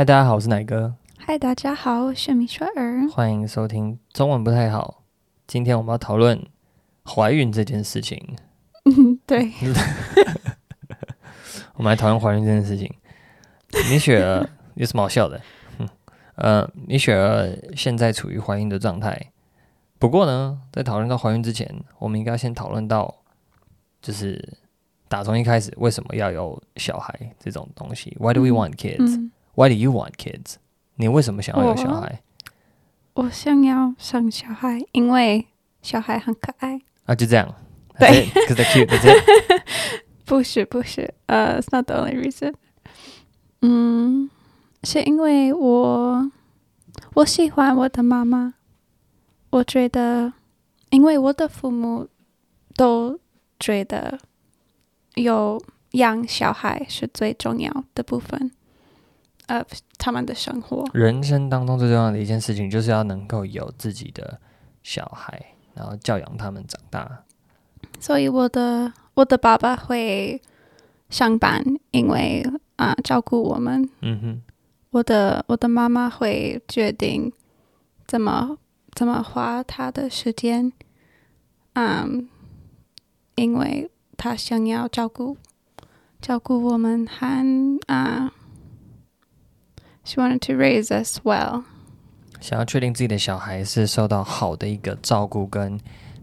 嗨，大家好，我是奶哥，嗨，大家好，我是米雪儿。欢迎收听中文不太好。今天我们要讨论怀孕这件事情。嗯，对，我们来讨论怀孕这件事情。米雪儿 有什么好笑的？嗯呃，米雪儿现在处于怀孕的状态。不过呢，在讨论到怀孕之前，我们应该先讨论到，就是打从一开始为什么要有小孩这种东西？Why do we want kids? 嗯，Why do you want kids? 你为什么想要有小孩？我想要生小孩，因为小孩很可爱。啊，就这样。对 Because they're cute. That's it. 不是，不是，呃、i t s not the only reason。嗯，是因为我我喜欢我的妈妈，我觉得，因为我的父母都觉得有养小孩是最重要的部分 ，of 他们的生活。人生当中最重要的一件事情，就是要能够有自己的小孩，然后教养他们长大。所以我的我的爸爸会上班，因为啊、照顾我们。嗯哼，我的我的妈妈会决定怎么怎么花她的时间，嗯，因为她想要照顾照顾我们和啊、h e wanted to raise us well。想要确定自己的小孩是受到好的一个照顾跟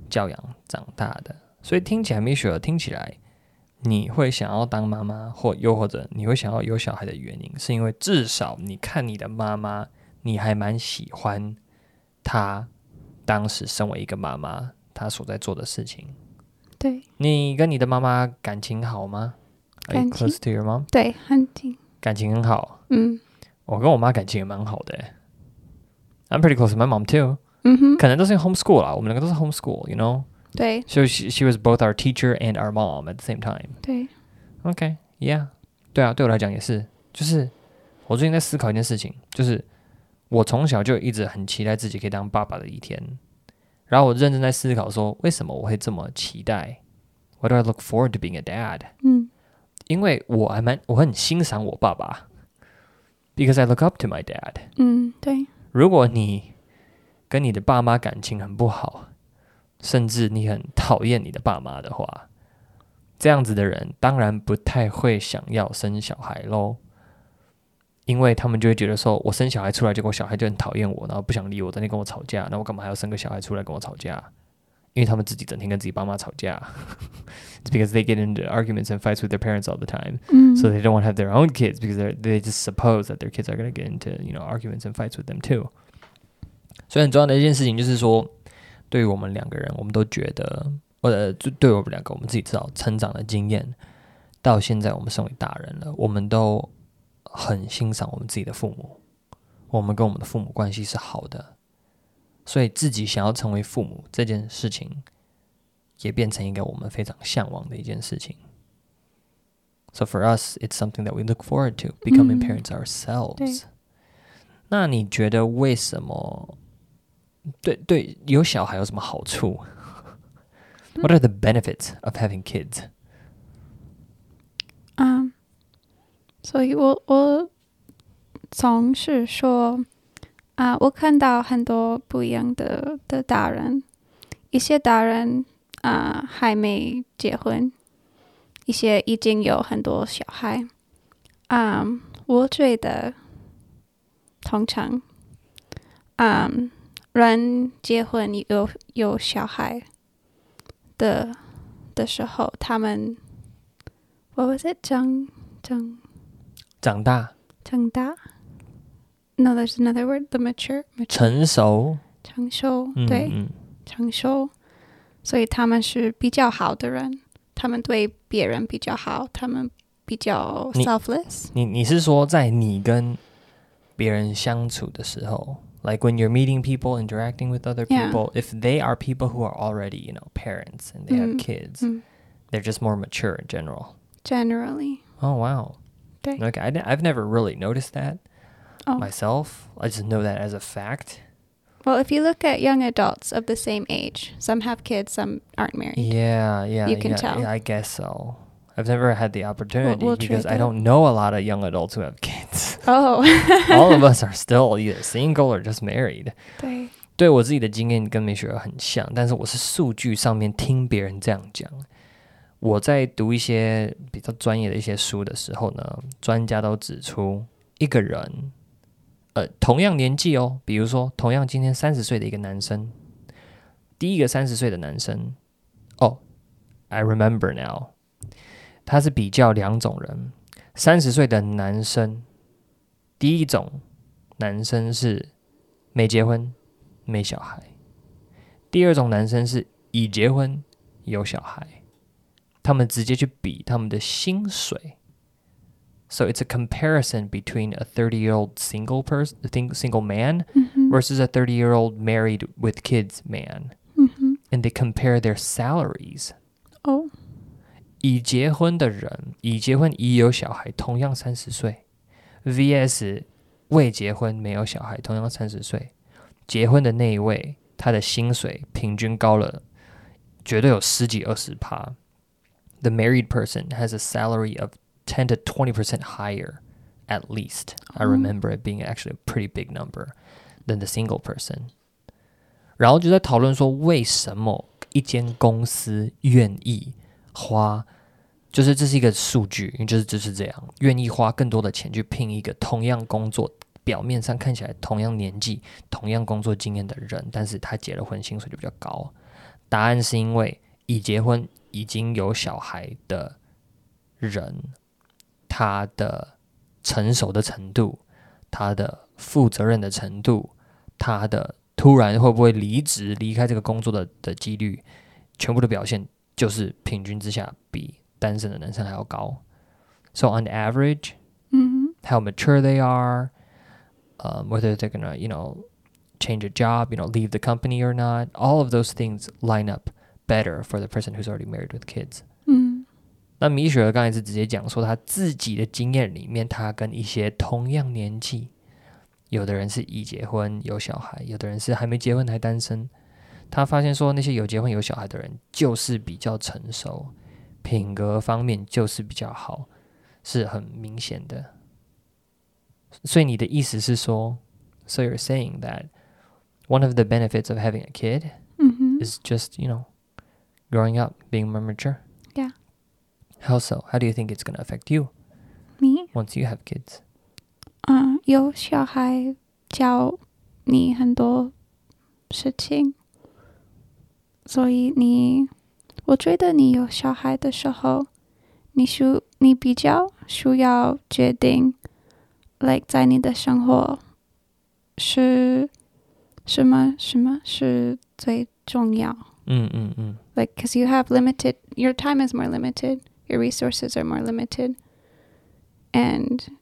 教养长大的，所以听起来米雪儿听起来，你会想要当妈妈，或又或者你会想要有小孩的原因，是因为至少你看你的妈妈，你还蛮喜欢她当时身为一个妈妈，她所在做的事情。对你跟你的妈妈感情好吗？Are you close to your mom？对，很近，感情很好，嗯我跟我妈感情也蛮好的欸。I'm pretty close to my mom too。嗯哼，可能都是 homeschool 啦，我们两个都是 homeschool，you know。对 So she she was both our teacher and our mom at the same time. 对， Okay, yeah，对啊，对我来讲也是，就是我最近在思考一件事情，就是我从小就一直很期待自己可以当爸爸的一天，然后我认真在思考说，为什么我会这么期待？Why do I look forward to being a dad？嗯因为我还蛮我很欣赏我爸爸 ，because I look up to my dad。嗯对，如果你跟你的爸妈感情很不好，甚至你很讨厌你的爸妈的话，这样子的人当然不太会想要生小孩喽，因为他们就会觉得说，我生小孩出来，结果小孩就很讨厌我，然后不想理我，整天跟我吵架，那我干嘛还要生个小孩出来跟我吵架？因为他们自己整天跟自己爸妈吵架，It's because they get into arguments and fights with their parents all the time. 嗯 so they don't want to have their own kids because they they just suppose that their kids are going to get into you know arguments and fights with them too. 所以很重要的一件事情就是说，对于我们两个人，我们都觉得，或者就对我们两个，我们自己知道成长的经验，到现在我们身为大人了，我们都很欣赏我们自己的父母，我们跟我们的父母关系是好的， 所以自己想要成为父母这件事情，也变成一个我们非常向往的一件事情。So for us, it's something that we look forward to becoming 嗯 parents ourselves. 对那你觉得为什么？对对，有小孩有什么好处？What are the benefits of having kids？嗯，所以我我总是说啊、我看到很多不一样的的大人，一些大人啊、还没结婚，一些已经有很多小孩。啊、我觉得通常，啊、人结婚有有小孩的的时候，他们 what was it 长长长大长大 ？No, there's another word. The mature, mature 成熟，成熟，嗯对，嗯，成熟。所以他们是比较好的人，他们对别人比较好，他们比较你 selfless。你你是说在你跟别人相处的时候，like when you're meeting people, interacting with other Yeah. people, if they are people who are already, you know, parents and they have 嗯 kids, 嗯 they're just more mature in general. ，generally， Oh wow. 对 Okay, I, have never really noticed that Oh. myself. I just know that as a fact. Well, if you look at young adults of the same age, some have kids, some aren't married. Yeah, yeah, You can yeah, tell. yeah, I guess so. I've never had the opportunity we'll because trade I that. don't know a lot of young adults who have kids. kids. Oh， All of us are still either single or just married. 对，对我自己的经验跟美雪儿很像，但是我是数据上面听别人这样讲。我在读一些比较专业的一些书的时候呢，专家都指出，一个人， 呃，同样年纪哦，比如说同样今天三十岁的一个男生，第一个三十岁的男生，哦，I remember now，他是比较两种人，三十岁的男生，第一种男生是没结婚。没小孩。第二种男生是已结婚有小孩，他们直接去比他们的薪水。So it's a comparison between a 30-year-old single person, think single man, 嗯哼， versus a 30-year-old married with kids man, 嗯哼， and they compare their salaries. 哦，已结婚的人，已结婚已有小孩，同样三十岁，VS 未结婚没有小孩，同样三十岁。结婚的那一位，他的薪水平均高了，绝对有十几二十趴。The married person has a salary of ten to twenty percent higher, at least. I Oh. remember it being actually a pretty big number than the single person. 然后就在讨论说，为什么一间公司愿意花，就是这是一个数据，因为就是就是这样，愿意花更多的钱去聘一个同样工作，表面上看起来同样年纪、同样工作经验的人，但是他结了婚，薪水就比较高。答案是因为已结婚、已经有小孩的人，他的成熟的程度、他的负责任的程度、他的突然会不会离职、离开这个工作的的几率，全部的表现就是平均之下比单身的男生还要高。So on average, 嗯 how mature they are, um, whether they're gonna, you know, change a job, you know, leave the company or not, all of those things line up better for the person who's already married with kids. 哼，嗯那米雪儿刚才是直接讲说，她自己的经验里面，她跟一些同样年纪，有的人是已结婚有小孩，有的人是还没结婚还单身。她发现说，那些有结婚有小孩的人，就是比较成熟，品格方面就是比较好，是很明显的。所以你的意思是说，So you're saying that one of the benefits of having a kid 嗯哼， is just you know growing up being more mature Yeah. how so how do you think it's going to affect you me， once you have kids 嗯，有小孩教你很多事情，所以你，我觉得你有小孩的时候，你需你比较需要决定，like 在你的生活是什么什么是最重要。嗯嗯嗯 like because you have limited your time is more limited your resources are more limited and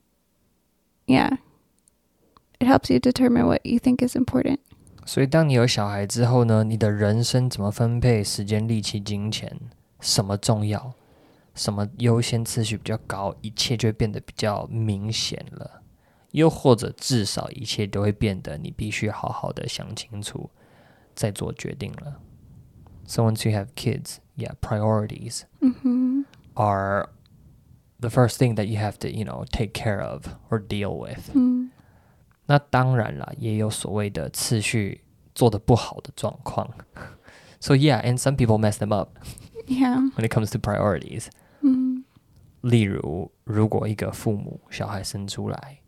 yeah it helps you determine what you think is important 所以当你有小孩之后呢你的人生怎么分配时间力气金钱什么重要什么优先次序比较高一切就会变得比较明显了又或者至少一切都会变得你必须好好的想清楚再做决定了 so once you have kids yeah priorities mm-hmm. are the first thing that you have to, you know, take care of or deal with. mm. 那当然啦，也有所谓的次序做得不好的状况。So yeah, and some people mess them up yeah when it comes to priorities. mm. 例如，如果一个父母小孩生出来，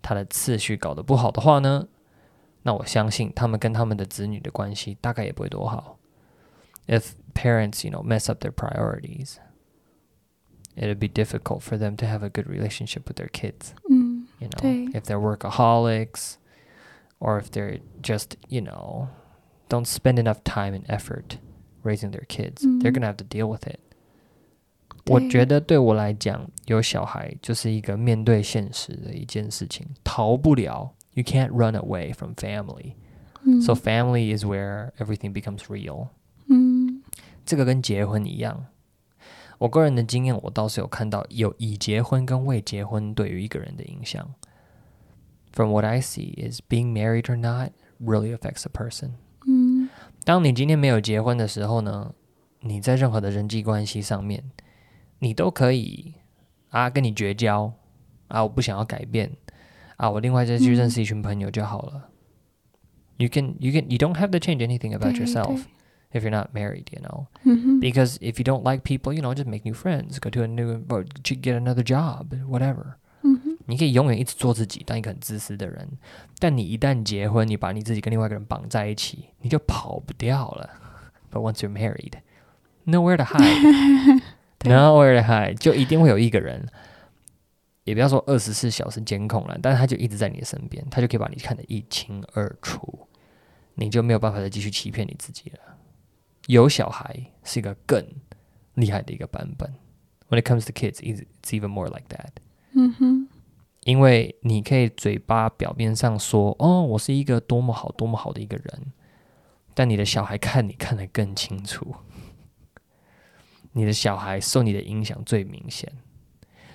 他的次序搞得不好的话呢，那我相信他们跟他们的子女的关系大概也不会多好。If parents, you know, mess up their priorities, it'd be difficult for them to have a good relationship with their kids. Mm. You know, Okay. if they're workaholics, or if they're just, you know, don't spend enough time and effort raising their kids, they're Mm. gonna have to deal with it. 我觉得对我来讲，有小孩就是一个面对现实的一件事情，逃不了。You can't run away from family. Mm. So family is where everything becomes real. mm. 这个跟结婚一样。 我个人的经验，我倒是有看到有已结婚跟未结婚对于一个人的影响。From what I see, is being married or not really affects a person. Mm. 当你今天没有结婚的时候呢，你在任何的人际关系上面，你都可以啊跟你绝交啊，我不想要改变， 啊，我另外再去认识一群朋友就好了。You can you can you don't have to change anything about 对 yourself if you're not married, you know. 嗯哼， Because if you don't like people, you know, just make new friends, go to a new or to get another job, whatever. 嗯哼，你可以永远一直做自己，当一个很自私的人。但你一旦结婚，你把你自己跟另外一个人绑在一起，你就跑不掉了。But once you're married, nowhere to hide, 对 nowhere to hide，就一定会有一个人，也不要说二十四小时监控了，但是他就一直在你的身边，他就可以把你看得一清二楚，你就没有办法再继续欺骗你自己了。 有小孩是一个更厉害的一个版本。When it comes to kids, it's even more like that. 嗯哼，因为你可以嘴巴表面上说哦，我是一个多么好、多么好的一个人，但你的小孩看你看得更清楚，你的小孩受你的影响最明显。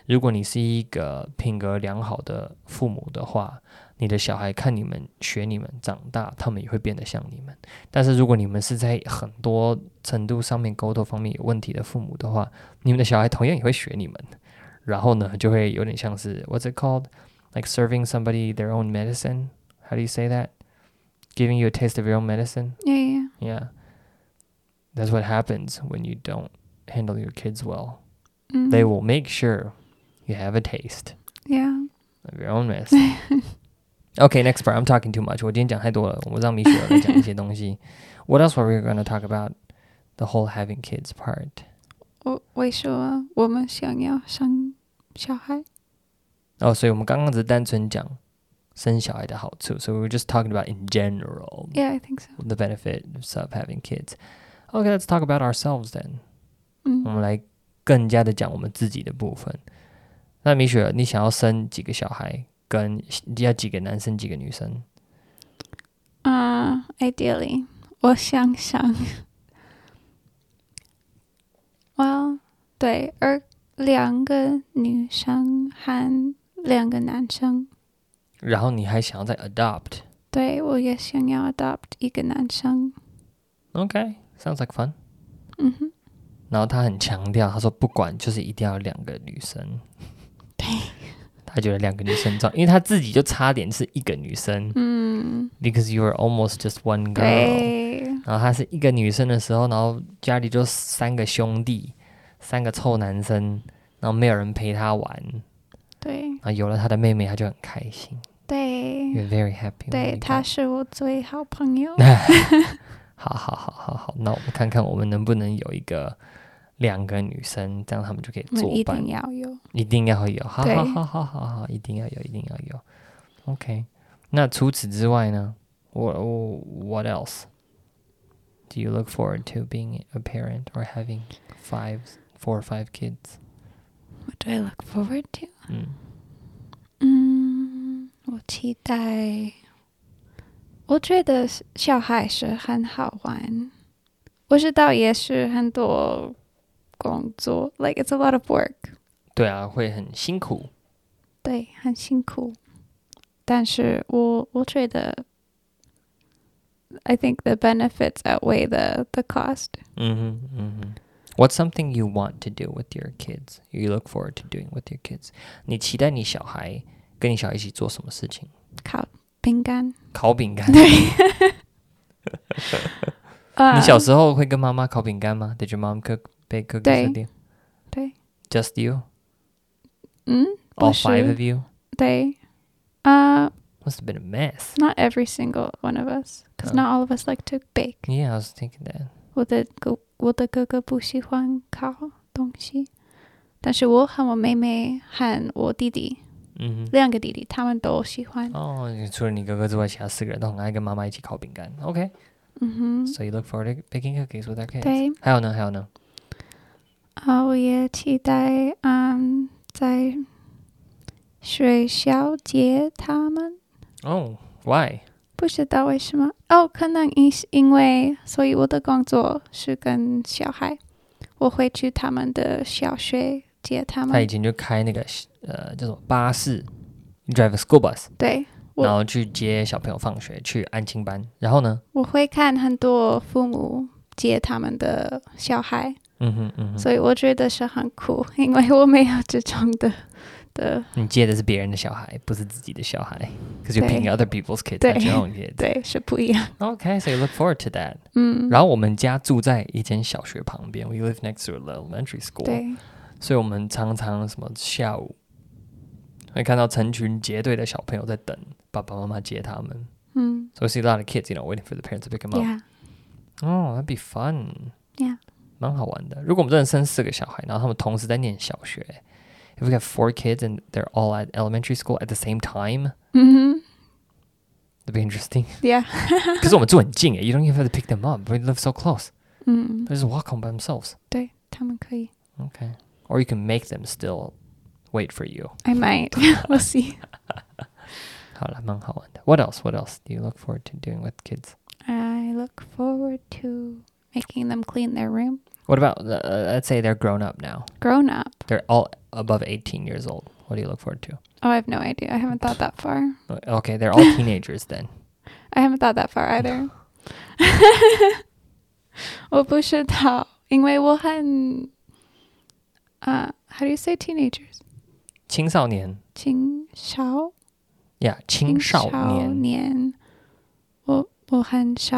如果你是一个品格良好的父母的话，你的小孩看你们学你们长大，他们也会变得像你们。但是如果你们是在很多程度上面沟通方面有问题的父母的话，你们的小孩同样也会学你们。然后呢，就会有点像是 What's it called? Like serving somebody their own medicine. How do you say that? Giving you a taste of your own medicine. yeah, yeah. Yeah. That's what happens when you don't handle your kids well. 嗯 They will make sure you have a taste Yeah. of your own medicine. okay, next part. I'm talking too much. 我今天讲太多了，我让米雪儿来讲一些东西。What else were we going to talk about? The whole having kids part. 我为什么我们想要生小孩？哦，所以我们刚刚只是单纯讲生小孩的好处，so we were just talking about in general Yeah, I think so. the benefits of having kids. Okay, let's talk about ourselves then. 我嗯，们来更加的讲我们自己的部分。那米雪，你想要生几个小孩？ 跟要几个男生，几个女生？啊、i d e a l l y 我想想，Well，对，而两个女生和两个男生，然后你还想要再 adopt？对我也想要 adopt 一个男生。Okay, sounds like fun. 嗯哼，然后他很强调，他说不管就是一定要两个女生。对，他觉得两个女生重要，因为他自己就差点是一个女生嗯，，because you are almost just one girl。然后他是一个女生的时候，然后家里就三个兄弟，三个臭男生，然后没有人陪他玩，对，然后有了他的妹妹，他就很开心对，，You're very happy。对，他是我最好朋友。好好好好好，那我们看看我们能不能有一个两个女生，这样他们就可以我们一作伴定，要有。一定要有，好对好好好好好，一定要有，一定要有。OK，那除此之外呢？What What else do you look forward to being a parent or having five, four or five kids? What do I look forward to？嗯，嗯，我期待。我觉得小孩是很好玩，我知道也是很多 工作，like it's a lot of work，对啊，会很辛苦。对，很辛苦。但是我我觉得，I think the benefits outweigh the the cost。嗯哼，嗯哼。What's something you want to do with your kids? You look forward to doing with your kids? 你期待你小孩跟你小孩一起做什么事情？烤饼干，烤饼干。啊你小时候会跟妈妈烤饼干吗？Did your mom cook bake cookies 对 with you? 对， Just you? 嗯， All 不是 five of you? 对，啊、 Must have been a mess. Not every single one of us, because Oh. not all of us like to bake. Yeah, I was thinking that. 我的哥，我的哥哥不喜欢烤东西，但是我和我妹妹和我弟弟嗯哼。两个弟弟，他们都喜欢。哦，除了你哥哥之外，其他四个人都很爱跟妈妈一起烤饼干。OK, 嗯哼， so you look forward to baking cookies with our kids. 对还有呢？还有呢？ 啊，我也期待，嗯，在学校接他们。哦、why? 不知道为什么哦，可能因因为，所以我的工作是跟小孩，我会去他们的小学接他们。他以前就开那个呃叫做巴士，you，drive a school bus，对，然后去接小朋友放学，去安亲班。然后呢？我会看很多父母接他们的小孩，嗯哼嗯哼。所以我觉得是很酷，因为我没有这种的的你接的是别人的小孩，不是自己的小孩，because you're picking other people's kids, 对 not your own kids. 对是不一样。Okay, so you look forward to that. 嗯，然后我们家住在一间小学旁边，we live next to an elementary school. 对，所以我们常常什么下午会看到成群结队的小朋友在等爸爸妈妈接他们。嗯 So we see a lot of kids, you know, waiting for the parents to pick them up.，Yeah，Oh, that'd be fun. Yeah. 蛮好玩的。如果我们真的生四个小孩，然后他们同时在念小学，if we have four kids and they're all at elementary school at the same time, 嗯 that'd be interesting. 哼，Yeah，可是我们住很近诶，you don't even have to pick them up. We live so close. 嗯， They just walk home by themselves. 对他们可以。 Okay. Or you can make them still wait for you. I might. we'll see. 好了，蛮好玩的。What else? What else do you look forward to doing with kids? I look forward to making them clean their room. What about uh, let's say they're grown up now. Grown up. They're all above 18 years old. What do you look forward to? Oh, I have no idea. I haven't thought that far. Okay, they're all teenagers then. I haven't thought that far either. 我不知道，因为我很啊、h o w do you say teenagers？青少年青少，Yeah，青少年。年。我我很少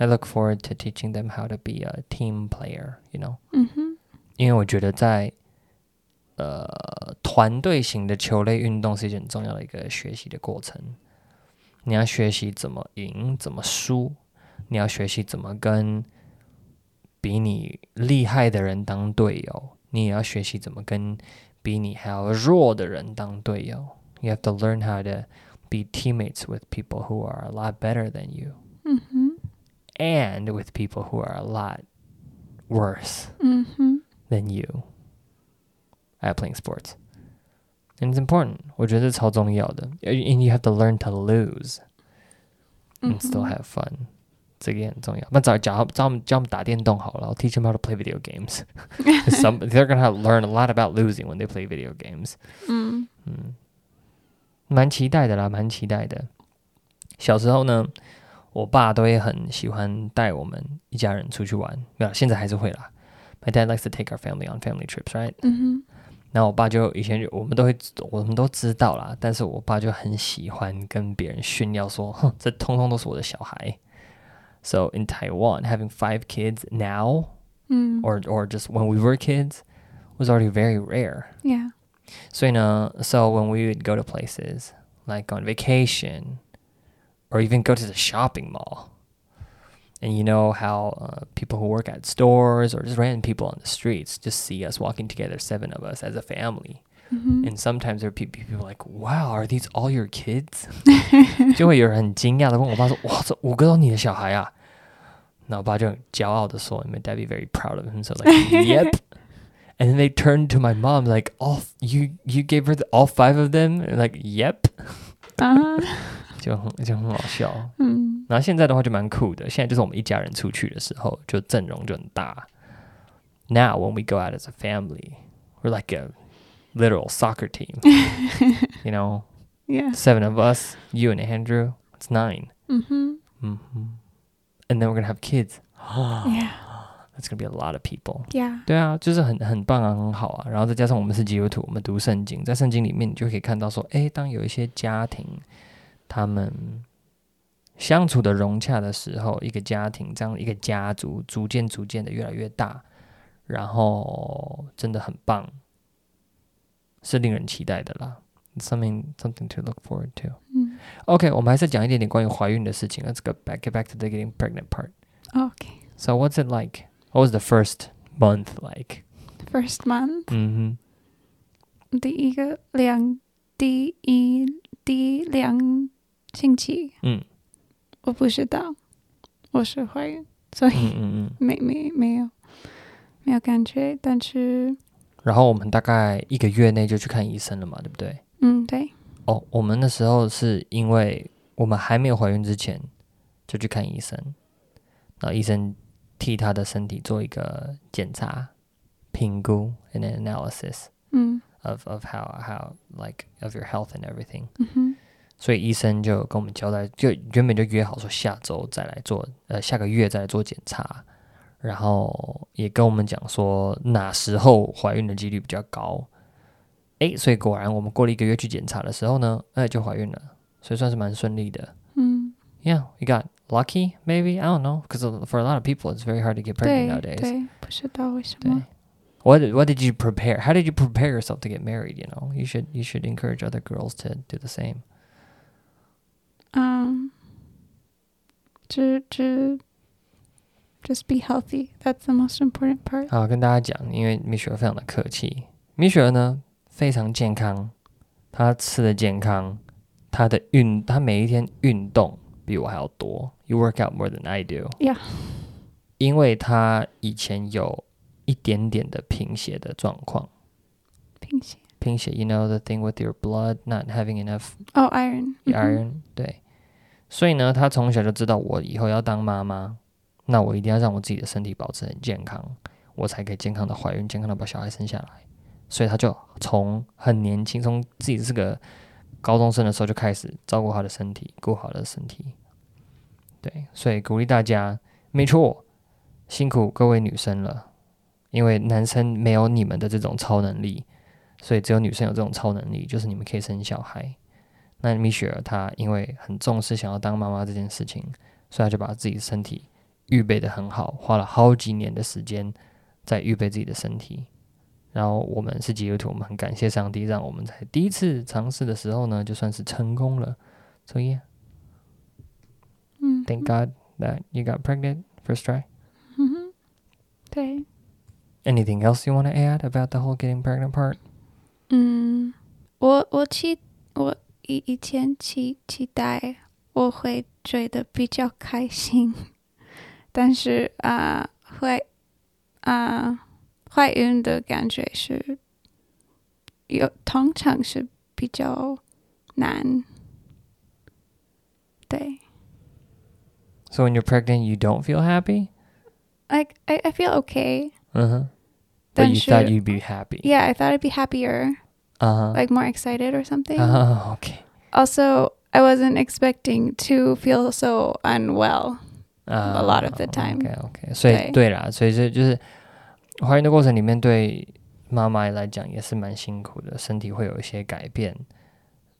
I look forward to teaching them how to be a team player, you know，嗯哼，因为我觉得在呃团队型的球类运动是一件很重要的一个学习的过程。你要学习怎么赢，怎么输，你要学习怎么跟比你厉害的人当队友，你也要学习怎么跟比你还要弱的人当队友。You have to learn how to be teammates with people who are a lot better than you 嗯哼， and with people who are a lot worse 嗯哼， than you at playing sports. And it's important. 我觉得这超重要的。And you have to learn to lose 嗯 and still 哼 have fun. 这个也很重要。那找教教他们教他们打电动好了。I'll teach them how to play video games. Some they're gonna learn a lot about losing when they play video games. 嗯嗯，蛮期待的啦，蛮期待的。小时候呢， 我爸都会很喜欢带我们一家人出去玩，没有，现在还是会啦。My dad likes to take our family on family trips, right? 嗯哼，然后我爸就以前就我们都会我们都知道啦，但是我爸就很喜欢跟别人炫耀说，哼，这通通都是我的小孩。So in Taiwan, having five kids now, 嗯 or or just when we were kids, was already very rare. ，Yeah，所以呢，so when we would go to places like on vacation, or even go to the shopping mall, and you know how uh, people who work at stores or just random people on the streets just see us walking together, seven of us as a family. 嗯哼， And sometimes there are pe- people like, "Wow, are these all your kids?" 就会有人很惊讶的问我爸说：“哇，这五个都你的小孩啊？”那我爸就很骄傲的说：“My dad be very proud of him." So like, "Yep." And then they turned to my mom like, "All you you gave her the, all five of them?" And like, "Yep." 啊， 就很就很好笑。嗯然后现在的话就蛮酷的，现在就是我们一家人出去的时候，就阵容就很大。Now when we go out as a family, we're like a literal soccer team. you know,，Yeah，seven of us, you and Andrew, it's nine. 嗯哼 hmm And then we're gonna have kids.，Yeah，Yeah，That's gonna be a lot of people. Yeah. 对啊，就是很很棒啊，很好啊。然后再加上我们是基督徒，我们读圣经，在圣经里面你就可以看到说，诶，当有一些家庭他们相处的融洽的时候，一个家庭这样一个家族逐渐逐渐的越来越大，然后真的很棒，是令人期待的啦。Something something to look forward to. 嗯 OK，我们还是讲一点点关于怀孕的事情。Let's go back get back to the getting pregnant part.，OK。So what's it like? What was the first month like? First month，嗯哼第一个两第一第两星期，哼，嗯。我不知道。我是怀孕，所以嗯嗯嗯，没没没有没有感觉，但是然后我们大概一个月内就去看医生了嘛，对不对？嗯，对，哦，我们那时候是因为我们还没有怀孕之前就去看医生，然后医生替她的身体做一个检查、评估 and an analysis 嗯。of of how how like of your health and everything。嗯哼，所以医生就跟我们交代，就原本就约好说下周再来做，呃，下个月再来做检查，然后也跟我们讲说哪时候怀孕的几率比较高。诶，所以果然我们过了一个月去检查的时候呢，哎，就怀孕了，所以算是蛮顺利的。嗯，Yeah, we got lucky, maybe. I don't know, because for a lot of people, it's very hard to get pregnant nowadays. 对，不知道为什么。What did, what did you prepare? How did you prepare yourself to get married? You know, you should you should encourage other girls to do the same. 嗯，只只 just be healthy. That's the most important part. 好，跟大家讲，因为米雪儿非常的客气，米雪儿呢非常健康，她吃的健康，她的运，她每一天运动比我还要多。You work out more than I do. Yeah. 因为她以前有一点点的贫血的状况，贫血。贫血，you know the thing with your blood not having enough 哦、iron。嗯哼 iron，、对， 所以呢，她从小就知道我以后要当妈妈，那我一定要让我自己的身体保持很健康，我才可以健康的怀孕，健康的把小孩生下来。所以她就从很年轻，从自己是个高中生的时候就开始照顾她的身体，顾好了身体。对，所以鼓励大家，没错，辛苦各位女生了，因为男生没有你们的这种超能力，所以只有女生有这种超能力，就是你们可以生小孩。那米雪儿她因为很重视想要当妈妈这件事情，所以她就把自己身体预备的很好，花了好几年的时间在预备自己的身体。然后我们是基督徒，我们很感谢上帝，让我们在第一次尝试的时候呢，就算是成功了。So yeah, 嗯 thank God that you got pregnant first try. 嗯哼，对，Anything else you want to add about the whole getting pregnant part? 嗯，我我期我以以前期期待我会觉得比较开心，但是啊、会啊、怀孕的感觉是有通常是比较难，对 So when you're pregnant, you don't feel happy? ，like I I feel okay. Uh huh. But 但 you 是 thought you'd be happy. Yeah, I thought I'd be happier, Uh huh. like more excited or something. Oh, okay. Also, I wasn't expecting to feel so unwell. A lot of the time. OK OK，所以对对啦，所以这就是怀孕的过程里面，对妈妈来讲也是蛮辛苦的，身体会有一些改变。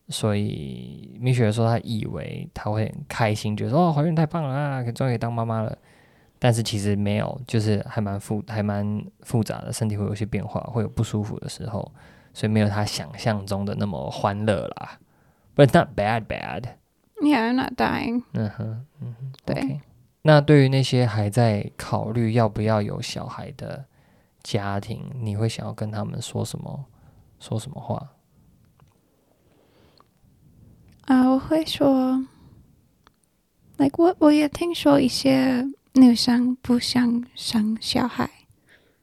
所以米雪儿说，她以为她会很开心，觉得说哦，怀孕太棒了啊，可以终于可以当妈妈了。但是其实没有，就是还蛮复还蛮复杂的，身体会有一些变化，会有不舒服的时候， 所以没有他想象中的那么欢乐啦。But it's not bad bad。Yeah, I'm not dying. 嗯哼，嗯哼，对那对于那些还在考虑要不要有小孩的家庭，你会想要跟他们说什么？说什么话？啊、我会说，like 我我也听说一些女生不想生小孩，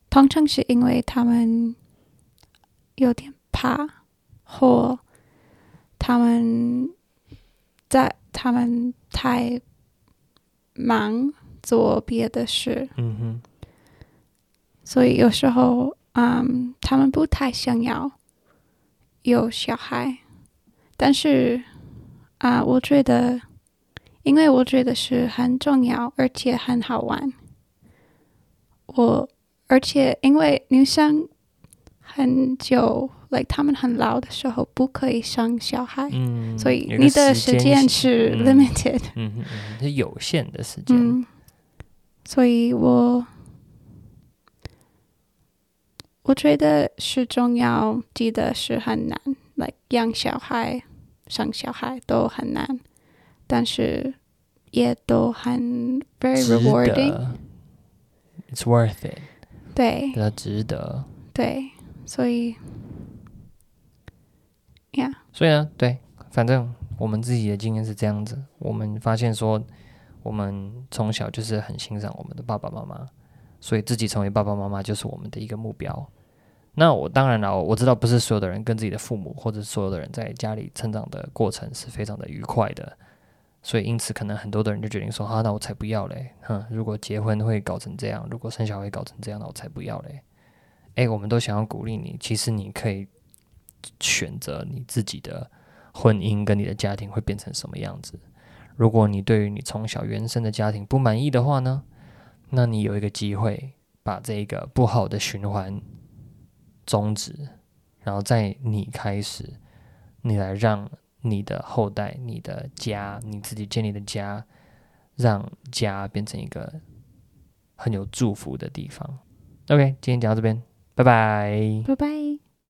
通常是因为她们有点怕，或他们在他们太忙做别的事，嗯哼，所以有时候，嗯，他们不太想要有小孩，但是啊、我觉得，因为我觉得是很重要，而且很好玩。我而且因为女生很久，like 他们很老的时候不可以生小孩，嗯，所以你的时时间是嗯 limited。嗯嗯，嗯，是有限的时间。嗯，所以我我觉得是重要，记得是很难，like 养小孩、生小孩都很难，但是也都很 very rewarding。It's worth it，对比较值得。对，所以，yeah，所以呢，对，反正我们自己的经验是这样子，我们发现说，我们从小就是很欣赏我们的爸爸妈妈，所以自己成为爸爸妈妈就是我们的一个目标。那我当然了，我知道不是所有的人跟自己的父母或者所有的人在家里成长的过程是非常的愉快的，所以因此可能很多的人就决定说：啊，那我才不要嘞！哼，如果结婚会搞成这样，如果生小孩搞成这样，那我才不要嘞！诶，我们都想要鼓励你，其实你可以选择你自己的婚姻跟你的家庭会变成什么样子。如果你对于你从小原生的家庭不满意的话呢，那你有一个机会把这个不好的循环。终止，然后在你开始，你来让你的后代、你的家、你自己建立的家，让家变成一个很有祝福的地方。OK，今天讲到这边，拜拜，拜拜。